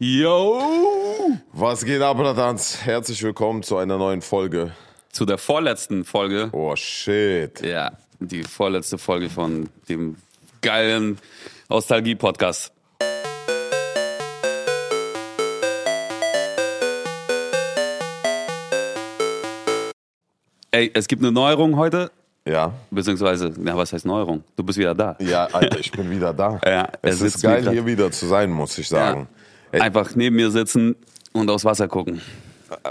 Yo! Was geht ab, Tanz? Herzlich willkommen zu einer neuen Folge. Zu der vorletzten Folge. Oh shit. Ja, die vorletzte Folge von dem geilen Nostalgie-Podcast. Ey, es gibt eine Neuerung heute, Ja. beziehungsweise, na, was heißt Neuerung? Du bist wieder da. Ja, Alter, ich bin wieder da. Ja, es sitzt ist geil, wie grad- hier wieder zu sein, muss ich sagen. Ey, Einfach neben mir sitzen und aufs Wasser gucken.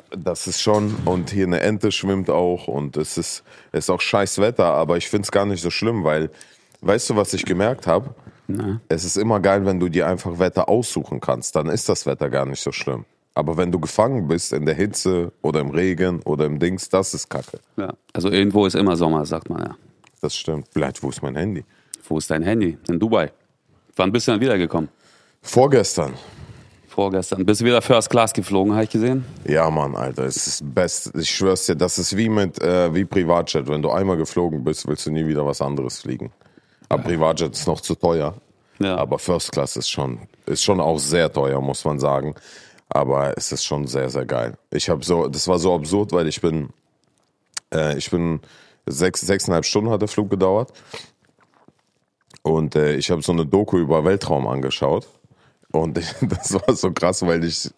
Das ist schon, und hier eine Ente schwimmt auch und es ist, es ist auch scheiß Wetter, aber ich find's gar nicht so schlimm, weil, weißt du, was ich gemerkt habe? Es ist immer geil, wenn du dir einfach Wetter aussuchen kannst, dann ist das Wetter gar nicht so schlimm. Aber wenn du gefangen bist in der Hitze oder im Regen oder im Dings, das ist Kacke. Ja. Also irgendwo ist immer Sommer, sagt man ja. Das stimmt. Vielleicht, wo ist mein Handy? Wo ist dein Handy? In Dubai. Wann bist du dann wiedergekommen? Vorgestern. Vorgestern. Bist du wieder First Class geflogen, habe ich gesehen? Ja, Mann, Alter, es ist best. Ich schwör's dir, das ist wie mit äh, wie Privatjet. Wenn du einmal geflogen bist, willst du nie wieder was anderes fliegen. Aber Privatjet ist noch zu teuer. Ja. Aber First Class ist schon, ist schon auch sehr teuer, muss man sagen. Aber es ist schon sehr, sehr geil. Ich habe so, das war so absurd, weil ich bin, äh, ich bin sechs, sechseinhalb Stunden hat der Flug gedauert. Und äh, ich habe so eine Doku über Weltraum angeschaut. Und ich, das war so krass, weil ich,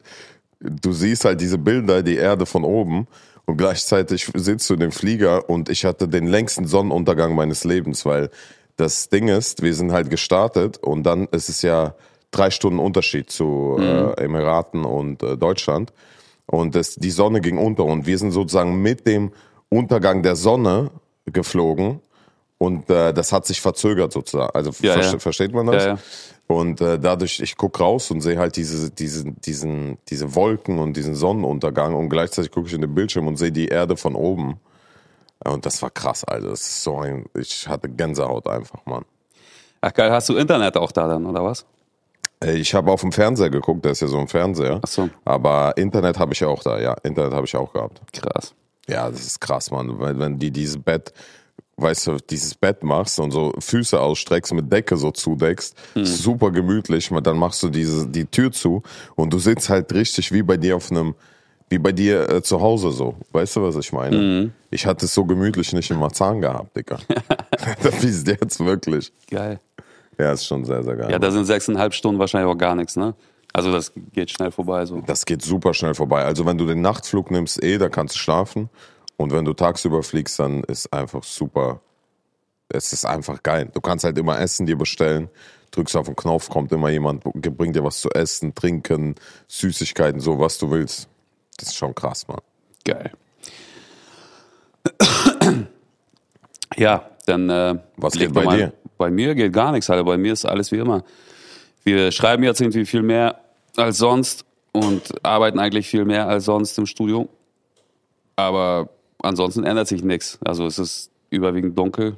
du siehst halt diese Bilder, die Erde von oben. Und gleichzeitig sitzt du in dem Flieger und ich hatte den längsten Sonnenuntergang meines Lebens, weil das Ding ist, wir sind halt gestartet und dann ist es ja drei Stunden Unterschied zu äh, Emiraten und äh, Deutschland. Und das, die Sonne ging unter und wir sind sozusagen mit dem Untergang der Sonne geflogen. Und äh, das hat sich verzögert sozusagen. Also Ja, verste- ja. versteht man das? Ja. Und äh, dadurch, ich guck raus und sehe halt diese, diese, diesen, diese Wolken und diesen Sonnenuntergang und gleichzeitig gucke ich in den Bildschirm und sehe die Erde von oben. Und das war krass, Alter. Das ist so ein, ich hatte Gänsehaut einfach, Mann. Ach geil, hast du Internet auch da dann, oder was? Äh, Ich habe auf dem Fernseher geguckt, der ist ja so ein Fernseher. Ach so. Aber Internet habe ich ja auch da, ja. Internet habe ich auch gehabt. Krass. Ja, das ist krass, Mann. Weil wenn die dieses Bett, weißt du, dieses Bett machst und so Füße ausstreckst, mit Decke so zudeckst, super gemütlich. Dann machst du diese, die Tür zu und du sitzt halt richtig wie bei dir auf einem, wie bei dir äh, zu Hause so. Weißt du, was ich meine? Ich hatte es so gemütlich nicht in Marzahn gehabt, Digga. das ist jetzt wirklich. Geil. Ja, ist schon sehr, sehr geil. Ja, da sind sechseinhalb Stunden wahrscheinlich auch gar nichts, ne? Also das geht schnell vorbei so. Das geht super schnell vorbei. Also wenn du den Nachtflug nimmst, eh, da kannst du schlafen. Und wenn du tagsüber fliegst, dann ist einfach super. Es ist einfach geil. Du kannst halt immer Essen dir bestellen. Drückst auf den Knopf, kommt immer jemand, bringt dir was zu essen, trinken, Süßigkeiten, so was du willst. Das ist schon krass, Mann. Geil. Ja, dann äh, Was geht bei mal- dir? Bei mir geht gar nichts, Alter. Bei mir ist alles wie immer. Wir schreiben jetzt irgendwie viel mehr als sonst und arbeiten eigentlich viel mehr als sonst im Studio. Aber ansonsten ändert sich nichts. Also es ist überwiegend dunkel,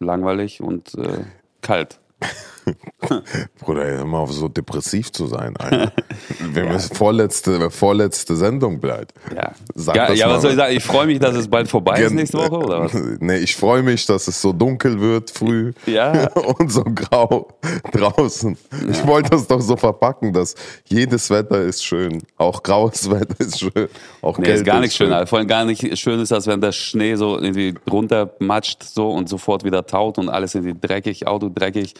langweilig und äh, kalt. Bruder, hör mal auf so depressiv zu sein, Alter. Wir müssen vorletzte, vorletzte Sendung bleibt. Ja, Sag ja, ja was soll ich sagen? Ich freue mich, dass es bald vorbei ist nächste Woche, oder was? Nee, ich freue mich, dass es so dunkel wird früh Ja. und so grau draußen. Ich wollte das doch so verpacken, dass jedes Wetter ist schön. Auch graues Wetter ist schön. Auch Nee, Kälte ist gar nicht schön. Alter. Vor allem gar nicht schön ist das, wenn der Schnee so irgendwie drunter matscht so und sofort wieder taut und alles irgendwie dreckig, Auto dreckig.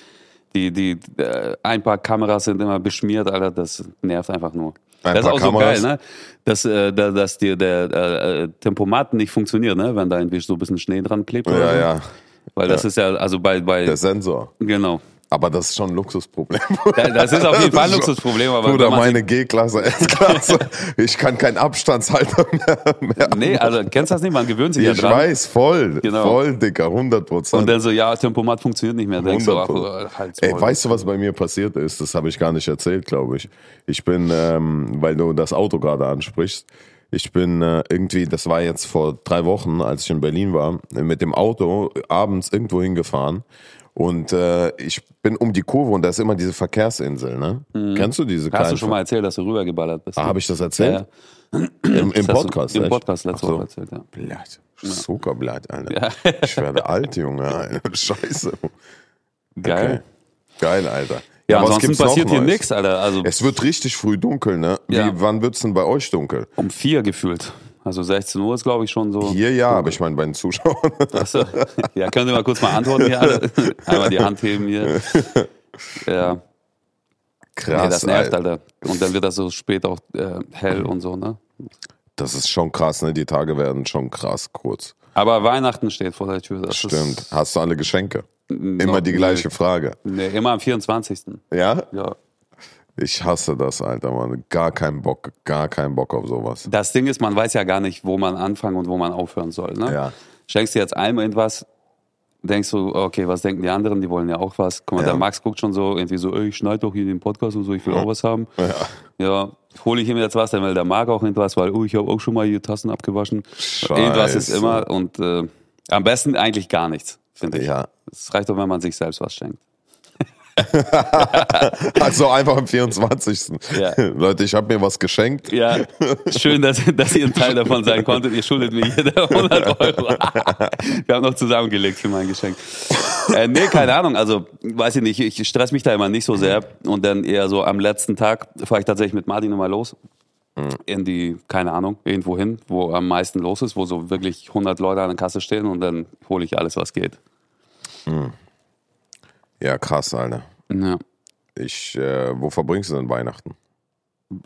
Die, die, äh, ein paar Kameras sind immer beschmiert, Alter, das nervt einfach nur. Ein das ist auch so Kameras? geil, ne? Dass, äh, da- dass dir der äh, Tempomat nicht funktioniert, ne? Wenn da irgendwie so ein bisschen Schnee dran klebt. Ja, so. ja. Weil das ist ja, also bei, bei Der Sensor. genau. Aber das ist schon ein Luxusproblem. Da- Das ist auf jeden Fall ein Luxusproblem, aber Bruder, meine G-Klasse, S-Klasse. Ich kann keinen Abstandshalter mehr. mehr Nee, also kennst du das nicht? Man gewöhnt sich ja ich dran. weiß, voll. Genau. Voll, Dicker, 100 Prozent. Und dann so, ja, Tempomat funktioniert nicht mehr. Denkst du, ach, 100%. halt Ey, weißt du, was bei mir passiert ist? Das habe ich gar nicht erzählt, glaube ich. Ich bin, ähm, weil du das Auto gerade ansprichst, ich bin äh, irgendwie, das war jetzt vor drei Wochen, als ich in Berlin war, mit dem Auto abends irgendwo hingefahren. Und äh, ich bin um die Kurve und da ist immer diese Verkehrsinsel, ne? Kennst du diese Mhm. Hast kleinen du schon mal erzählt, dass du rübergeballert bist? Ah, habe ich das erzählt? Ja, Im, im Das hast du Podcast. Im echt? Podcast letzte so. Woche erzählt, ja. Blatt. Zuckerblatt, Alter. Ja. Ich werde alt, Junge. Alter. Scheiße. Geil. Okay. Geil, Alter. Ja, was ansonsten passiert hier nichts, Alter. Also Es wird richtig früh dunkel, ne? Wie, Ja. Wann wird's denn bei euch dunkel? um vier gefühlt. Also 16 Uhr ist, glaube ich, schon so. Hier ja, aber ich meine bei den Zuschauern. Achso. Ja, könnt ihr mal kurz mal antworten hier alle? Einmal die Hand heben hier. Ja, Krass, nee, das nervt, Alter. Und dann wird das so spät auch äh, hell und so, ne? Das ist schon krass, ne? Die Tage werden schon krass kurz. Aber Weihnachten steht vor der Tür. Das Stimmt. Hast du alle Geschenke? Immer die gleiche Frage. Nee, immer am 24. Ja? Ja. Ich hasse das, Alter, Mann. Gar keinen Bock, gar keinen Bock auf sowas. Das Ding ist, man weiß ja gar nicht, wo man anfangen und wo man aufhören soll. Ne? Ja. Schenkst dir jetzt einem irgendwas, denkst du, okay, was denken die anderen? Die wollen ja auch was. Guck mal, Ja. der Max guckt schon so irgendwie so, ey, ich schneide doch hier den Podcast und so, ich will auch was haben. Ja. Ja, hole ich ihm jetzt was, dann will der Marc auch irgendwas, weil, oh, ich habe auch schon mal hier Tassen abgewaschen. Irgendwas ist Scheiße. immer und äh, am besten eigentlich gar nichts, finde ich. Ja. Es reicht doch, wenn man sich selbst was schenkt. Also einfach am 24. Ja. Leute, ich habe mir was geschenkt. Ja, schön, dass, dass ihr ein Teil davon sein konntet. Ihr schuldet mir jeder 100 Euro. Wir haben noch zusammengelegt für mein Geschenk. Äh, nee, keine Ahnung. Also, weiß ich nicht. Ich stress mich da immer nicht so sehr. Und dann eher so am letzten Tag fahre ich tatsächlich mit Martin immer los. In die, keine Ahnung, irgendwo hin, wo am meisten los ist, wo so wirklich 100 Leute an der Kasse stehen und dann hole ich alles, was geht. Ja, krass, Alter. Ja. Ich, äh, wo verbringst du denn Weihnachten?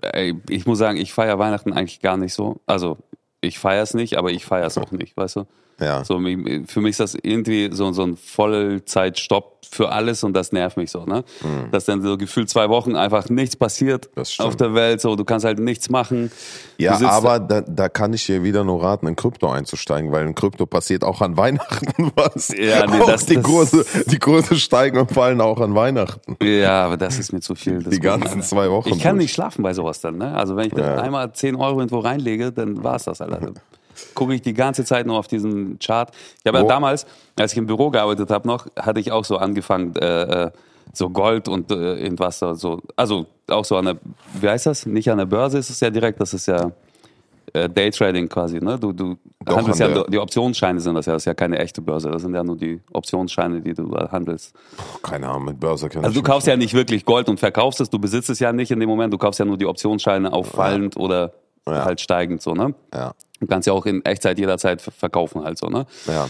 Ey, ich muss sagen, ich feiere Weihnachten eigentlich gar nicht so. Also, ich feiere es nicht, aber ich feiere es auch nicht, weißt du? Ja. So, für mich ist das irgendwie so, so ein Vollzeitstopp für alles und das nervt mich so, ne? Dass dann so gefühlt zwei Wochen einfach nichts passiert Mhm. Auf der Welt, so, du kannst halt nichts machen. Ja, aber da, da kann ich dir wieder nur raten, in Krypto einzusteigen, weil in Krypto passiert auch an Weihnachten was. Ja, nee, auch das- die, das- Kurse, die Kurse steigen und fallen auch an Weihnachten. Ja, aber das ist mir zu viel. Die ganzen zwei Wochen. Ich kann nicht schlafen bei sowas dann, ne? Also wenn ich dann Ja. einmal 10 Euro irgendwo reinlege, dann war's das, Alter. Dann Gucke ich die ganze Zeit nur auf diesen Chart. Ich habe ja damals, als ich im Büro gearbeitet habe noch, hatte ich auch so angefangen, äh, äh, so Gold und äh, irgendwas so, so, also auch so an der, wie heißt das? Nicht an der Börse ist es ja direkt, das ist ja äh, Daytrading quasi, ne? Du, du Doch, handelst an ja, die Optionsscheine sind das ja, das ist ja keine echte Börse, das sind ja nur die Optionsscheine, die du da handelst. Keine Ahnung, mit Börse kann Also du kaufst ja nicht wirklich Gold und verkaufst es, du besitzt es ja nicht in dem Moment, du kaufst ja nur die Optionsscheine auf fallend oder Ja. halt steigend so, ne? Ja, Du kannst ja auch in Echtzeit jederzeit ver- verkaufen halt so, ne? ja.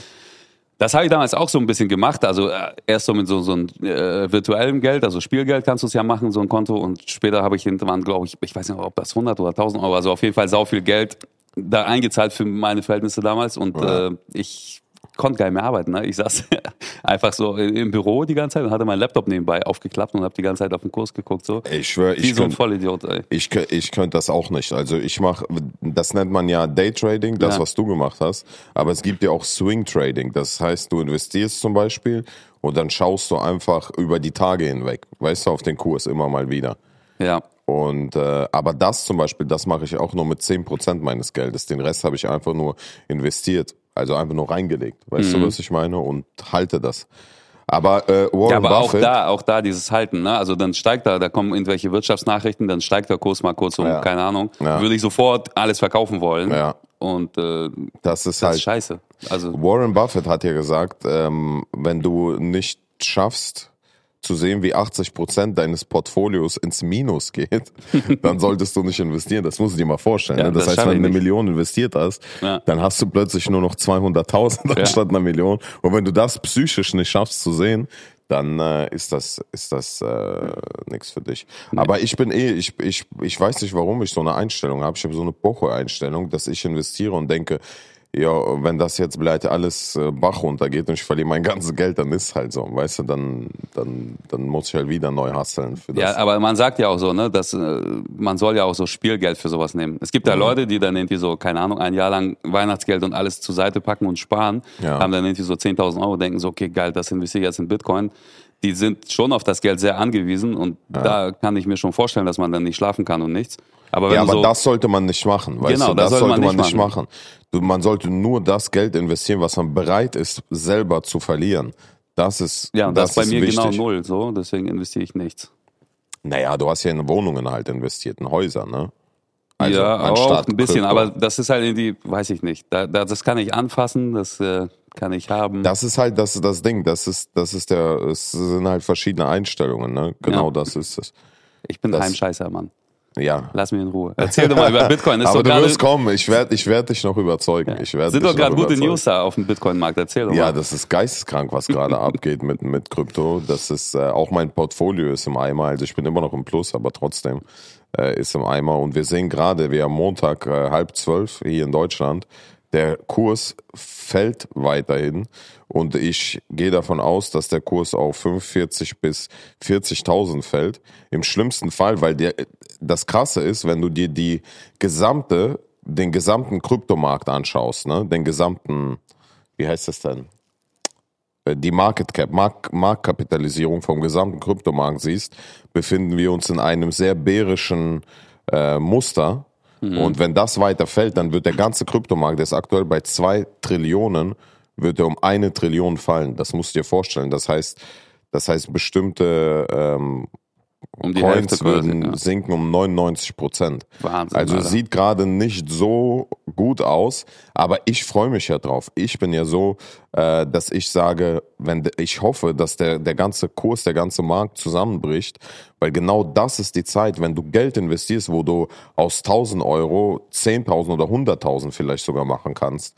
Das habe ich damals auch so ein bisschen gemacht, also äh, erst so mit so, so einem äh, virtuellem Geld, also Spielgeld kannst du es ja machen, so ein Konto und später habe ich hinterher, glaube ich, ich weiß nicht, ob das 100 oder 1000 Euro, also auf jeden Fall sau viel Geld da eingezahlt für meine Verhältnisse damals und Ja. äh, ich konnte gar nicht mehr arbeiten. Ne? Ich saß einfach so im Büro die ganze Zeit und hatte meinen Laptop nebenbei aufgeklappt und habe die ganze Zeit auf den Kurs geguckt. So. Ich schwöre, ich so ein könnte Vollidiot, ey. ich, ich könnt das auch nicht. Also ich mache, das nennt man ja Daytrading, das, Ja. was du gemacht hast. Aber es gibt ja auch Swing Trading. Das heißt, du investierst zum Beispiel und dann schaust du einfach über die Tage hinweg, weißt du, auf den Kurs immer mal wieder. Ja. Und äh, aber das zum Beispiel, das mache ich auch nur mit 10% meines Geldes. Den Rest habe ich einfach nur investiert, also einfach nur reingelegt. Weißt Mhm. du, was ich meine? Und halte das. Aber äh, Warren Ja, aber auch Buffett, da, auch da dieses Halten, ne? Also dann steigt da, da kommen irgendwelche Wirtschaftsnachrichten, dann steigt der Kurs mal kurz um, Ja. keine Ahnung. Ja. Würde ich sofort alles verkaufen wollen. Ja. Und äh, das ist das halt ist scheiße. Also Warren Buffett hat ja gesagt, ähm, wenn du nicht schaffst zu sehen, wie 80 Prozent deines Portfolios ins Minus geht, dann solltest du nicht investieren. Das musst du dir mal vorstellen. Ja, ne? Das, das heißt, wenn du eine nicht. Million investiert hast, Ja. dann hast du plötzlich nur noch 200.000 anstatt einer Million. Und wenn du das psychisch nicht schaffst zu sehen, dann äh, ist das ist das äh, nichts für dich. Aber ich bin eh, ich, ich, ich weiß nicht, warum ich so eine Einstellung habe. Ich habe so eine Bocho-Einstellung, dass ich investiere und denke, ja, wenn das jetzt vielleicht alles äh, Bach runtergeht und ich verliere mein ganzes Geld, dann ist halt so, weißt du, dann, dann, dann muss ich halt wieder neu hasseln für das. Ja, aber man sagt ja auch so, ne, dass äh, man soll ja auch so Spielgeld für sowas nehmen. Es gibt ja Mhm. Leute, die dann irgendwie so, keine Ahnung, ein Jahr lang Weihnachtsgeld und alles zur Seite packen und sparen, Ja. haben dann irgendwie so 10.000 Euro, denken so, okay, geil, das investiere ich jetzt in Bitcoin. Die sind schon auf das Geld sehr angewiesen und da kann ich mir schon vorstellen, dass man dann nicht schlafen kann und nichts. Aber wenn ja, aber so, das sollte man nicht machen, weißt Genau, du, das das sollte man man nicht machen. Du, man sollte nur das Geld investieren, was man bereit ist, selber zu verlieren. Das ist, ja, und das, ist bei mir wichtig. genau null, so, deswegen investiere ich nichts. Naja, du hast ja in Wohnungen halt investiert, in Häuser, ne? Also, ja, auch ein bisschen, Krypto. aber das ist halt irgendwie, weiß ich nicht, da, da, das kann ich anfassen, das äh, kann ich haben. Das ist halt das, das Ding. Das ist, das ist der, es sind halt verschiedene Einstellungen, ne? Genau Ja. das ist es. ich bin das- Heimscheißer, Mann. Ja. Lass mich in Ruhe. Erzähl doch mal über Bitcoin. Ist Aber du wirst kommen. Ich werde ich werd dich noch überzeugen. Ich werd sind doch gerade gute. News da auf dem Bitcoin-Markt. Erzähl doch Ja, mal. das ist geisteskrank, was gerade abgeht mit, mit Krypto. Das ist äh, auch mein Portfolio ist im Eimer. Also ich bin immer noch im Plus, aber trotzdem äh, ist im Eimer. Und wir sehen gerade, wie am Montag äh, halb zwölf hier in Deutschland, der Kurs fällt weiterhin. Und ich gehe davon aus, dass der Kurs auf 45 bis 40.000 fällt. Im schlimmsten Fall, weil der, das Krasse ist, wenn du dir die gesamte, den gesamten Kryptomarkt anschaust, ne, den gesamten, wie heißt das denn? Äh, Die Market Cap, Mark, Marktkapitalisierung vom gesamten Kryptomarkt siehst, befinden wir uns in einem sehr bärischen äh, Muster. Und wenn das weiter fällt, dann wird der ganze Kryptomarkt, der ist aktuell bei zwei Trillionen, wird er um eine Trillion fallen. Das musst du dir vorstellen. Das heißt, das heißt, bestimmte ähm, um die Coins Hälfte würden Ja. sinken um 99 Prozent. Wahnsinn, Also Alter. sieht gerade nicht so gut aus, aber ich freue mich ja drauf. Ich bin ja so, äh, dass ich sage, wenn ich hoffe, dass der der ganze Kurs, der ganze Markt zusammenbricht, weil genau das ist die Zeit, wenn du Geld investierst, wo du aus 1000 Euro 10.000 oder 100.000 vielleicht sogar machen kannst.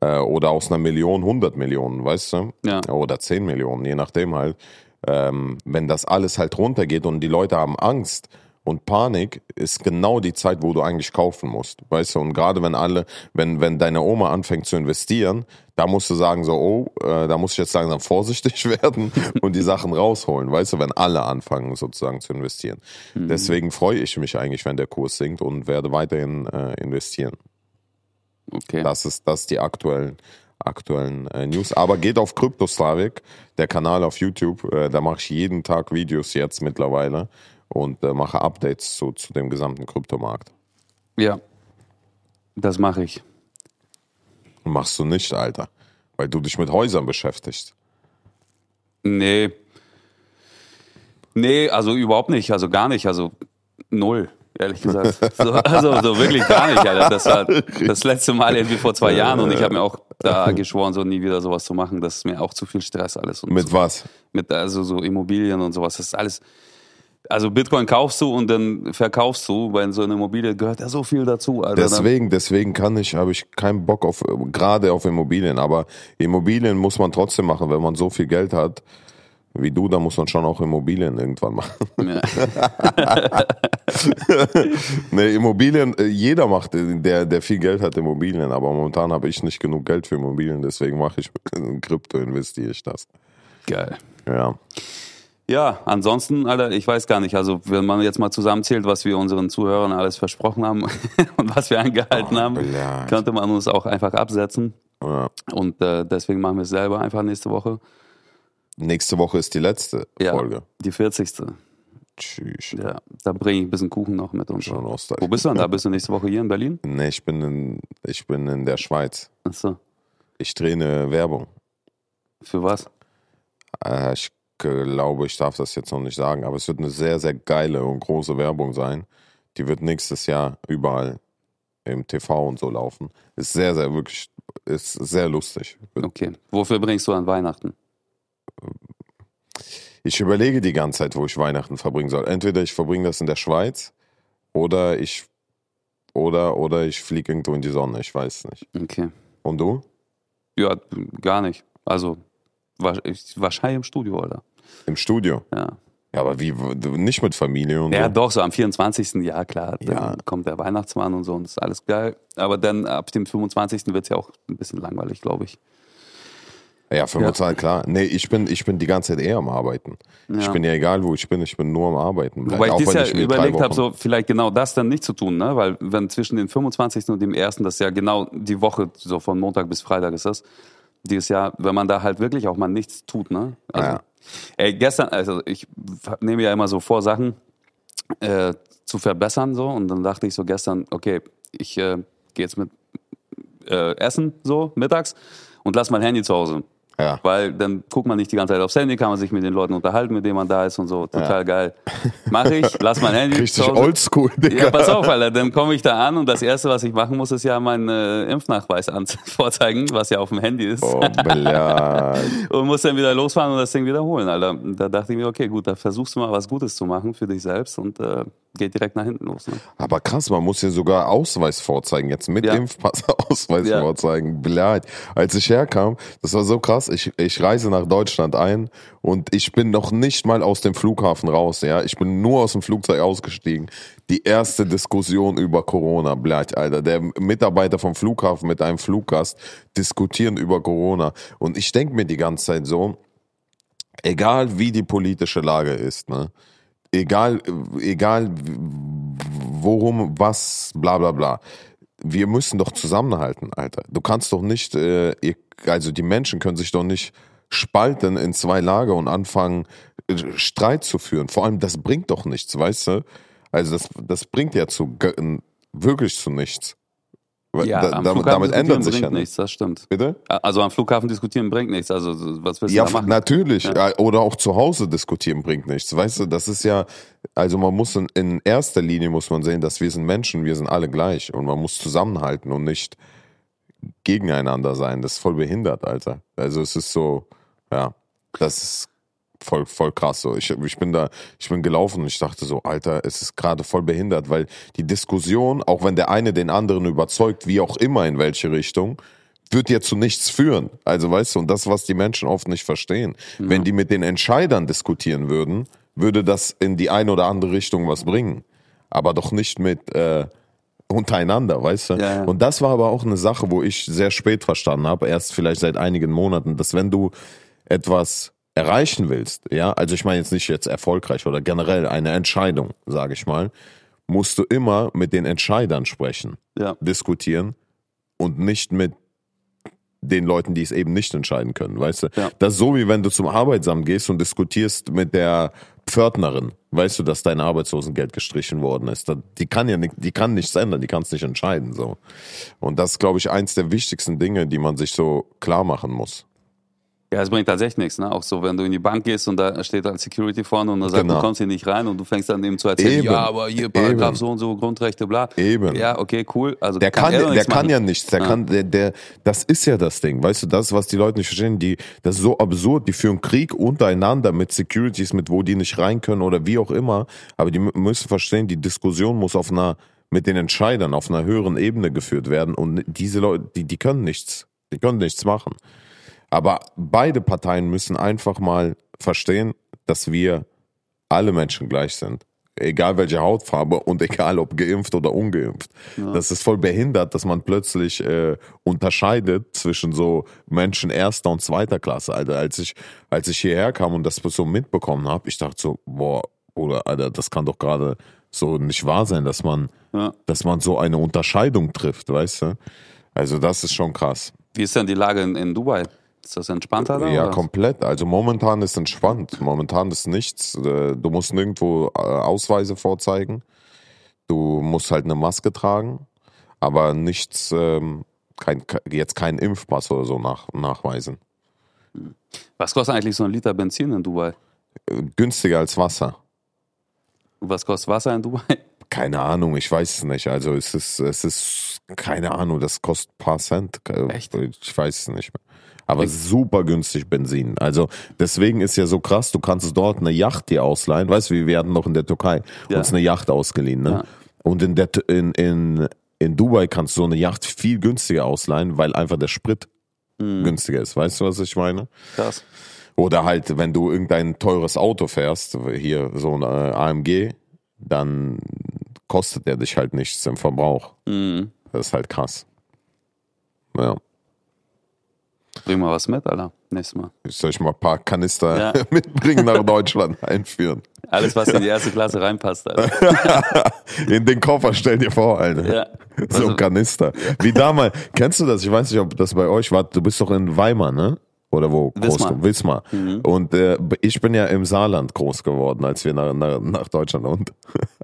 Äh, oder aus einer Million 100 Millionen, weißt du? Ja. Oder 10 Millionen, je nachdem halt. Ähm, wenn das alles halt runtergeht und die Leute haben Angst und Panik, ist genau die Zeit, wo du eigentlich kaufen musst, weißt du? Und gerade wenn alle, wenn, wenn deine Oma anfängt zu investieren, da musst du sagen so, oh, äh, da muss ich jetzt langsam vorsichtig werden und die Sachen rausholen, weißt du? Wenn alle anfangen sozusagen zu investieren. Deswegen freue ich mich eigentlich, wenn der Kurs sinkt und werde weiterhin äh, investieren. Okay. Das ist das die aktuellen aktuellen äh, News. Aber geht auf Kryptoslavik, der Kanal auf YouTube. Äh, da mache ich jeden Tag Videos jetzt mittlerweile und äh, mache Updates zu, zu dem gesamten Kryptomarkt. Ja. Das mache ich. Machst du nicht, Alter, weil du dich mit Häusern beschäftigst. Nee. Nee, also überhaupt nicht. Also gar nicht. Also null, ehrlich gesagt. So, also so wirklich gar nicht, Alter. Das war das letzte Mal irgendwie vor zwei Jahren und ich habe mir auch da geschworen, so nie wieder sowas zu machen. Das ist mir auch zu viel Stress alles. Und Mit so, was? mit also so Immobilien und sowas. Das ist alles. Also Bitcoin kaufst du und dann verkaufst du, weil so eine Immobilie gehört ja so viel dazu. Alter. Dann- Deswegen, deswegen kann ich, habe ich keinen Bock auf, gerade auf Immobilien. Aber Immobilien muss man trotzdem machen, wenn man so viel Geld hat. Wie du, da muss man schon auch Immobilien irgendwann machen. Ja. Ne, Immobilien, äh, jeder macht, äh, der, der viel Geld hat, Immobilien, aber momentan habe ich nicht genug Geld für Immobilien, deswegen mache ich in Krypto, investiere ich das. Geil. Ja. Ja, ansonsten, Alter, ich weiß gar nicht. Also, wenn man jetzt mal zusammenzählt, was wir unseren Zuhörern alles versprochen haben und was wir eingehalten haben, ja. könnte man uns auch einfach absetzen. ja. Und äh, deswegen machen wir es selber einfach nächste Woche. Nächste Woche ist die letzte Ja, Folge. die 40. Tschüss. Ja, da bringe ich ein bisschen Kuchen noch mit uns. Schon Ostern. Wo bist du denn da? Bist du nächste Woche hier in Berlin? Nee, ich bin in, ich bin in der Schweiz. Achso. Ich drehe eine Werbung. Für was? Äh, ich glaube, ich darf das jetzt noch nicht sagen, aber es wird eine sehr, sehr geile und große Werbung sein. Die wird nächstes Jahr überall im TV und so laufen. Ist sehr, sehr, wirklich, ist sehr lustig. Okay. Wofür bringst du an Weihnachten? Ich überlege die ganze Zeit, wo ich Weihnachten verbringen soll. Entweder ich verbringe das in der Schweiz oder ich oder oder ich fliege irgendwo in die Sonne. Ich weiß nicht. Okay. Und du? Ja, gar nicht. Also, wa- ich- wahrscheinlich im Studio, oder? Im Studio? Ja. Ja, aber wie nicht mit Familie und Ja, so. doch, so am 24. Ja, klar. Dann Ja. kommt der Weihnachtsmann und so und ist alles geil. Aber dann ab dem 25. wird es ja auch ein bisschen langweilig, glaube ich. Ja, 25, klar. Nee, ich bin, ich bin die ganze Zeit eher am Arbeiten. Ich Ja. bin ja egal, wo ich bin, ich bin nur am Arbeiten. Wobei ich dieses Jahr überlegt habe, so vielleicht genau das dann nicht zu tun, ne? Weil wenn zwischen den 25. und dem 1. das ist ja genau die Woche, so von Montag bis Freitag ist das. Dieses Jahr, wenn man da halt wirklich auch mal nichts tut, ne? Also, Ja. Ey, gestern, also ich nehme ja immer so vor, Sachen äh, zu verbessern, so. Und dann dachte ich so gestern, okay, ich äh, gehe jetzt mit äh, essen, so, mittags, und lass mein Handy zu Hause. Ja. Weil dann guckt man nicht die ganze Zeit aufs Handy, kann man sich mit den Leuten unterhalten, mit denen man da ist und so. Total geil. Mach ich, lass mein Handy. Richtig oldschool, Digga. Ja, pass auf, Alter. Dann komme ich da an und das Erste, was ich machen muss, ist ja meinen äh, Impfnachweis an vorzeigen, was ja auf dem Handy ist. Oh, und muss dann wieder losfahren und das Ding wiederholen, Alter. Da dachte ich mir, okay, gut, da versuchst du mal was Gutes zu machen für dich selbst und äh, geht direkt nach hinten los. Ne? Aber krass, man muss hier sogar Ausweis vorzeigen. Jetzt mit Ja. Impfpass Ausweis Ja. vorzeigen. Blöd. Als ich herkam, das war so krass. Ich, ich reise nach Deutschland ein und ich bin noch nicht mal aus dem Flughafen raus. Ja, ich bin nur aus dem Flugzeug ausgestiegen. Die erste Diskussion über Corona, blöd, Alter. Der Mitarbeiter vom Flughafen mit einem Fluggast diskutieren über Corona. Und ich denke mir die ganze Zeit so, egal wie die politische Lage ist, ne? Egal, egal worum, was, bla bla bla. Wir müssen doch zusammenhalten, Alter. Du kannst doch nicht, äh, ihr, also die Menschen können sich doch nicht spalten in zwei Lager und anfangen, äh, Streit zu führen. Vor allem, das bringt doch nichts, weißt du? Also das, das bringt ja zu wirklich zu nichts. Ja, da, am damit, damit ändert sich ja bringt nichts. das stimmt. Bitte? Also am Flughafen diskutieren bringt nichts. Also was willst du Ja, machen? natürlich. Ja, Oder auch zu Hause diskutieren bringt nichts. Weißt du, das ist ja, also man muss in, in erster Linie muss man sehen, dass wir sind Menschen, wir sind alle gleich und man muss zusammenhalten und nicht gegeneinander sein. Das ist voll behindert, Alter. Also es ist so, ja, das ist voll, voll krass so. Ich, ich bin da, ich bin gelaufen und ich dachte so, Alter, es ist gerade voll behindert, weil die Diskussion, auch wenn der eine den anderen überzeugt, wie auch immer in welche Richtung, wird ja zu nichts führen. Also weißt du, und das, was die Menschen oft nicht verstehen. Wenn die mit den Entscheidern diskutieren würden, würde das in die eine oder andere Richtung was bringen. Aber doch nicht mit äh, untereinander, weißt du? Ja, ja. Und das war aber auch eine Sache, wo ich sehr spät verstanden habe, erst vielleicht seit einigen Monaten, dass wenn du etwas erreichen willst, ja, also ich meine jetzt nicht jetzt erfolgreich oder generell eine Entscheidung, sage ich mal, musst du immer mit den Entscheidern sprechen Ja. diskutieren und nicht mit den Leuten, die es eben nicht entscheiden können, weißt du? Ja. Das ist so, wie wenn du zum Arbeitsamt gehst und diskutierst mit der Pförtnerin, weißt du, dass dein Arbeitslosengeld gestrichen worden ist. Die kann ja nicht, die kann nichts ändern, die kann es nicht entscheiden, so. Und das ist, glaube ich, eins der wichtigsten Dinge, die man sich so klar machen muss. Ja, es bringt tatsächlich nichts, ne? Auch so, wenn du in die Bank gehst und da steht halt Security vorne und er sagt, Genau. du kommst hier nicht rein und du fängst dann eben zu erzählen, Eben. ja, aber hier Paragraph so und so, Grundrechte, bla. Eben. Ja, okay, cool. Also Der kann, doch der kann machen. ja nichts. Der Ja. kann, der, der, das ist ja das Ding. Weißt du, das, was die Leute nicht verstehen, die, das ist so absurd. Die führen Krieg untereinander mit Securities, mit wo die nicht rein können oder wie auch immer. Aber die mü- müssen verstehen, die Diskussion muss auf einer, mit den Entscheidern auf einer höheren Ebene geführt werden. Und diese Leute, die, die können nichts. Die können nichts machen. Aber beide Parteien müssen einfach mal verstehen, dass wir alle Menschen gleich sind. Egal welche Hautfarbe und egal ob geimpft oder ungeimpft. Das ist voll behindert, dass man plötzlich äh, unterscheidet zwischen so Menschen erster und zweiter Klasse. Alter, als ich, als ich hierher kam und das so mitbekommen habe, ich dachte so, boah, oder Alter, das kann doch gerade so nicht wahr sein, dass man, Ja. dass man so eine Unterscheidung trifft, weißt du? Also das ist schon krass. Wie ist denn die Lage in, in Dubai? Ist das entspannter da? Ja, oder? komplett. Also momentan ist entspannt. Momentan ist nichts. Äh, Du musst nirgendwo äh, Ausweise vorzeigen. Du musst halt eine Maske tragen, aber nichts, ähm, kein, ke- jetzt keinen Impfpass oder so nach, nachweisen. Was kostet eigentlich so ein Liter Benzin in Dubai? Äh, Günstiger als Wasser. Was kostet Wasser in Dubai? Keine Ahnung, ich weiß es nicht. Also es ist, es ist, keine Ahnung, das kostet ein paar Cent. Echt? Ich weiß es nicht mehr. Aber super günstig Benzin. Also deswegen ist ja so krass, du kannst dort eine Yacht dir ausleihen. Weißt du, wir hatten noch in der Türkei Ja. uns eine Yacht ausgeliehen. Ne? Ja. Und in, der, in, in, in Dubai kannst du so eine Yacht viel günstiger ausleihen, weil einfach der Sprit Hm. günstiger ist. Weißt du, was ich meine? Krass. Oder halt, wenn du irgendein teures Auto fährst, hier so ein äh, AMG, dann kostet der dich halt nichts im Verbrauch. Mhm. Das ist halt krass. Ja. Bring mal was mit, Alter. Nächstes Mal. Ich soll ich mal ein paar Kanister Ja. mitbringen nach Deutschland einführen. Alles, was in die erste Klasse reinpasst, Alter. In den Koffer, stell dir vor, Alter. Ja. So Also- ein Kanister. Wie damals, kennst du das? Ich weiß nicht, ob das bei euch war. Du bist doch in Weimar, ne? Oder wo? Groß Wismar. Mhm. Wismar. Und äh, ich bin ja im Saarland groß geworden, als wir nach, nach, nach Deutschland und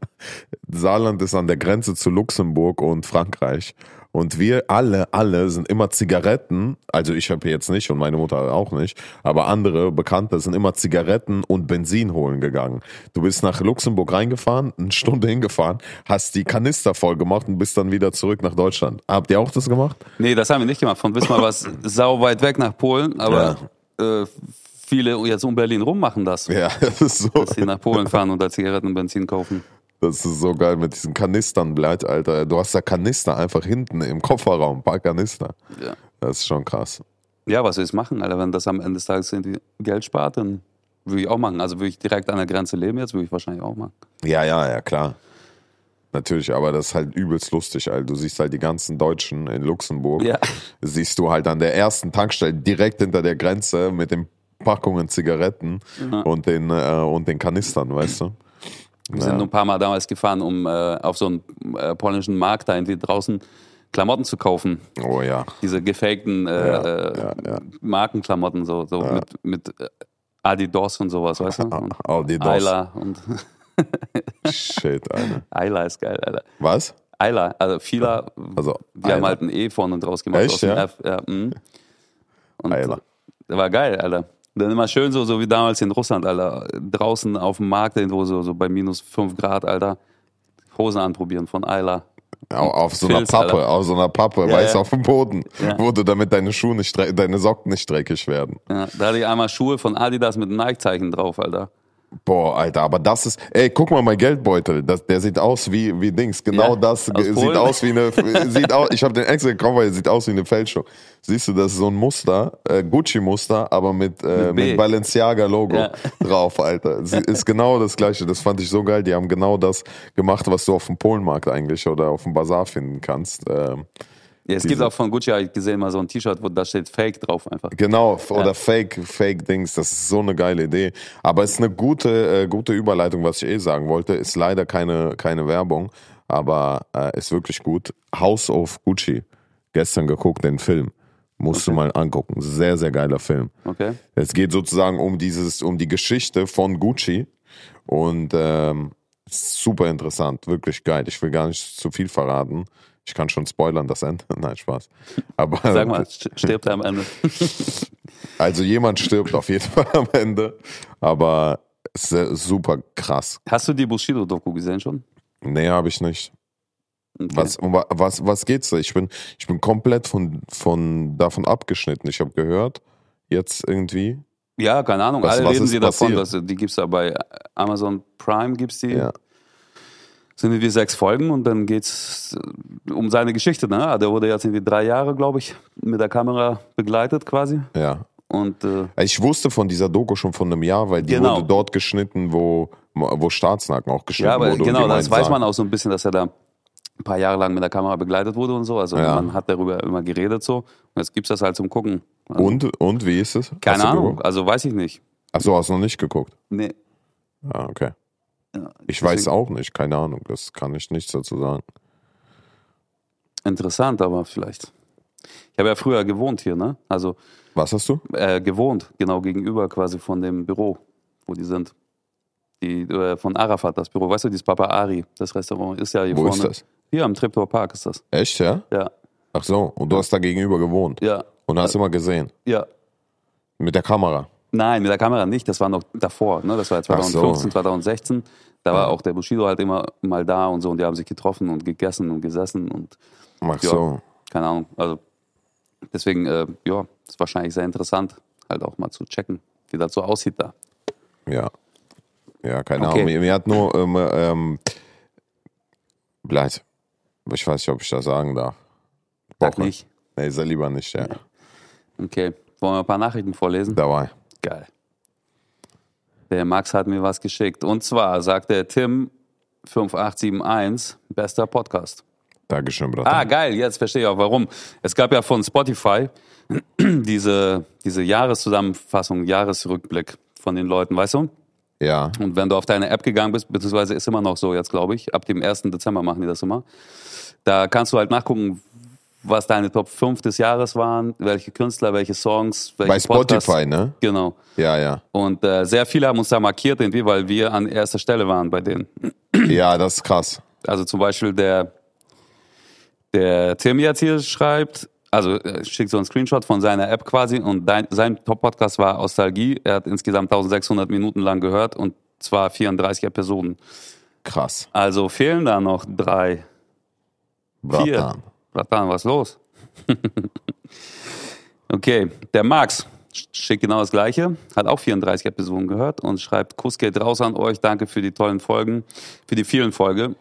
Saarland ist an der Grenze zu Luxemburg und Frankreich. Und wir alle, alle sind immer Zigaretten, also ich habe jetzt nicht und meine Mutter auch nicht, aber andere Bekannte sind immer Zigaretten und Benzin holen gegangen. Du bist nach Luxemburg reingefahren, eine Stunde hingefahren, hast die Kanister voll gemacht und bist dann wieder zurück nach Deutschland. Habt ihr auch das gemacht? Nee, das haben wir nicht gemacht. Von Wismar war es sau weit weg nach Polen, aber äh, viele jetzt um Berlin rum machen das. Ja, das ist so. Dass sie nach Polen fahren und da Zigaretten und Benzin kaufen. Das ist so geil mit diesen Kanistern, bleibt, Alter. Du hast da Kanister einfach hinten im Kofferraum, ein paar Kanister. Ja. Das ist schon krass. Ja, was soll ich machen, Alter? Wenn das am Ende des Tages Geld spart, dann würde ich auch machen. Also würde ich direkt an der Grenze leben jetzt, würde ich wahrscheinlich auch machen. Ja, ja, ja, klar. Natürlich, aber das ist halt übelst lustig, Alter. Du siehst halt die ganzen Deutschen in Luxemburg. Ja. Siehst du halt an der ersten Tankstelle direkt hinter der Grenze mit den Packungen Zigaretten und, den, äh, und den Kanistern, weißt du? Wir sind nur ein paar Mal damals gefahren, um äh, auf so einen äh, polnischen Markt da irgendwie draußen Klamotten zu kaufen. Oh ja. Diese gefakten äh, Ja, äh, ja, ja. Markenklamotten, so, so mit, mit äh, Adidas und sowas, weißt du? Adidas. Ayla und Shit, Alter. Ayla ist geil, Alter. Was? Ayla, also Fila, Also, die haben halt ein E vorne draus gemacht. Echt, aus dem ja? F, ja mhm. Und Ayla. Das war geil, Alter. Dann immer schön so, so wie damals in Russland, Alter. Draußen auf dem Markt irgendwo so, so bei minus 5 Grad, Alter. Hosen anprobieren von Ayla. Au- Auf so einer Pappe, Alter. auf so einer Pappe, Ja, weiß ja. auf dem Boden, Ja. wo du damit deine Schuhe nicht, deine Socken nicht dreckig werden. Ja, da hatte ich einmal Schuhe von Adidas mit Nike-Zeichen drauf, Alter. Boah, Alter, aber das ist, ey, guck mal, mein Geldbeutel, das, der sieht aus wie, wie Dings, genau Ja, das, aus sieht Polen. aus wie eine, sieht aus, ich habe den extra gekauft, weil er sieht aus wie eine Fälschung. Siehst du, das ist so ein Muster, äh, Gucci-Muster, aber mit, äh, Mit mit Balenciaga-Logo Ja. drauf, Alter. Sie, ist genau das gleiche, das fand ich so geil, die haben genau das gemacht, was du auf dem Polenmarkt eigentlich oder auf dem Bazar finden kannst. Ähm, Ja, es gibt auch von Gucci, habe ich gesehen, mal so ein T-Shirt, wo da steht Fake drauf einfach. Genau, oder Fake, Fake Dings, das ist so eine geile Idee. Aber es ist eine gute, äh, gute Überleitung, was ich eh sagen wollte. Ist leider keine, keine Werbung, aber äh, ist wirklich gut. House of Gucci. Gestern geguckt, den Film. Musst du mal angucken. Sehr, sehr geiler Film. Okay? Es geht sozusagen um dieses, um die Geschichte von Gucci und ähm, super interessant, wirklich geil. Ich will gar nicht zu viel verraten. Ich kann schon spoilern, das Ende. Nein, Spaß. Aber Sag mal, st- stirbt er am Ende. Also jemand stirbt auf jeden Fall am Ende, aber es super krass. Hast du die Bushido-Doku gesehen schon? Nee, habe ich nicht. Okay. Was, um wa- was, was geht's da? Ich bin, ich bin komplett von, von davon abgeschnitten. Ich habe gehört, jetzt irgendwie. Ja, keine Ahnung. Was- Alle was reden sie davon, passiert? dass die gibt's da bei Amazon Prime gibt's die. Ja. Sind irgendwie sechs Folgen und dann geht's äh, um seine Geschichte. Ne? Der wurde jetzt irgendwie drei Jahre, glaube ich, mit der Kamera begleitet quasi. Ja. Und äh, Ich wusste von dieser Doku schon von einem Jahr, weil die Genau. wurde dort geschnitten, wo, wo Staatsnacken auch geschnitten ja, aber wurde. genau, das weiß man auch so ein bisschen, dass er da ein paar Jahre lang mit der Kamera begleitet wurde und so. Also Ja. man hat darüber immer geredet so. Und jetzt gibt's das halt zum Gucken. Also, Und, und wie ist es? Keine Ahnung, also weiß ich nicht. Achso, hast du noch nicht geguckt? Nee. Ah, okay. Ja, Ich weiß auch nicht, keine Ahnung. Das kann ich nichts dazu sagen. Interessant, aber vielleicht. Ich habe ja früher gewohnt hier, ne? Also Was hast du? äh, gewohnt, genau gegenüber quasi von dem Büro, wo die sind. Die, äh, von Arafat, das Büro. Weißt du, dieses Papa Ari, das Restaurant ist ja hier Wo vorne. ist das? Hier am Treptower Park ist das. Echt, ja? Ja, Ach so, und du hast da gegenüber gewohnt ja, und hast immer gesehen. ja. Mit der Kamera. Nein, mit der Kamera nicht, das war noch davor, ne? Das war ja Ach so. 2015, 2016. Da war auch der Bushido halt immer mal da und so und die haben sich getroffen und gegessen und gesessen und Ach Ja. so. keine Ahnung. Also deswegen, äh, ja, ist wahrscheinlich sehr interessant, halt auch mal zu checken, wie das so aussieht da. Ja. Ja, keine Okay. Ahnung. Mir, hat nur, ähm, ähm, Bleit. Ich weiß nicht, ob ich das sagen darf. Sag nicht. Nee, sehr lieber nicht, ja. Okay. Wollen wir ein paar Nachrichten vorlesen? Dabei. Geil. Der Max hat mir was geschickt. Und zwar sagt der Tim 5871, bester Podcast. Dankeschön, Bruder. Ah, geil, jetzt verstehe ich auch warum. Es gab ja von Spotify diese, diese Jahreszusammenfassung, Jahresrückblick von den Leuten, weißt du? Ja. Und wenn du auf deine App gegangen bist, beziehungsweise ist immer noch so jetzt, glaube ich, ab dem 1. Dezember machen die das immer, da kannst du halt nachgucken, was deine Top 5 des Jahres waren, welche Künstler, welche Songs, welche Bei Spotify, ne? Genau. Ja, ja. Und äh, sehr viele haben uns da markiert, irgendwie, weil wir an erster Stelle waren bei denen. Ja, das ist krass. Also zum Beispiel der, der Tim jetzt hier schreibt, also äh, schickt so einen Screenshot von seiner App quasi und dein, sein Top-Podcast war Nostalgie. Er hat insgesamt 1600 Minuten lang gehört und zwar 34 Episoden. Krass. Also fehlen da noch drei. Vier. Bratan. Bratan, was los? okay, der Max schickt genau das Gleiche, hat auch 34 Episoden gehört und schreibt, Kuss geht raus an euch, danke für die tollen Folgen, für die vielen Folgen,